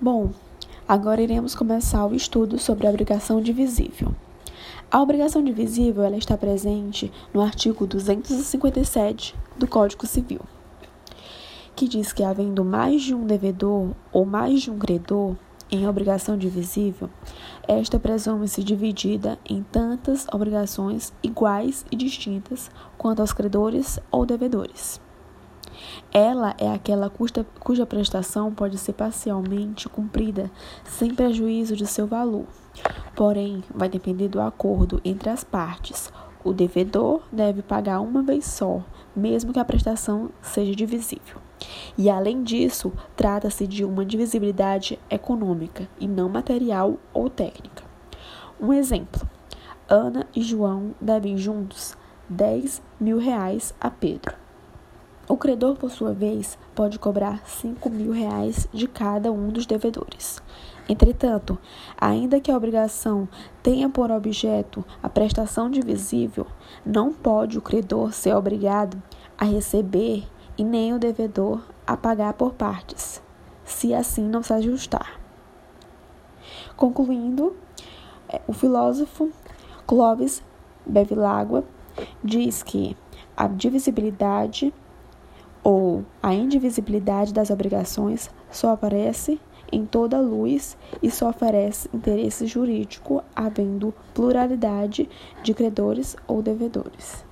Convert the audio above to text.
Bom, agora iremos começar o estudo sobre a obrigação divisível. A obrigação divisível ela está presente no artigo 257 do Código Civil, que diz que havendo mais de um devedor ou mais de um credor em obrigação divisível, esta presume-se dividida em tantas obrigações iguais e distintas quanto aos credores ou devedores. Ela é aquela cuja, cuja prestação pode ser parcialmente cumprida sem prejuízo de seu valor. Porém, vai depender do acordo entre as partes. O devedor deve pagar uma vez só, mesmo que a prestação seja divisível. E além disso, trata-se de uma divisibilidade econômica e não material ou técnica. Um exemplo: Ana e João devem juntos 10 mil reais a Pedro. O credor, por sua vez, pode cobrar 5 mil reais de cada um dos devedores. Entretanto, ainda que a obrigação tenha por objeto a prestação divisível, não pode o credor ser obrigado a receber e nem o devedor a pagar por partes, se assim não se ajustar. Concluindo, é, o filósofo Clovis Bevilacqua diz que a divisibilidade ou a indivisibilidade das obrigações só aparece em toda luz e só oferece interesse jurídico havendo pluralidade de credores ou devedores.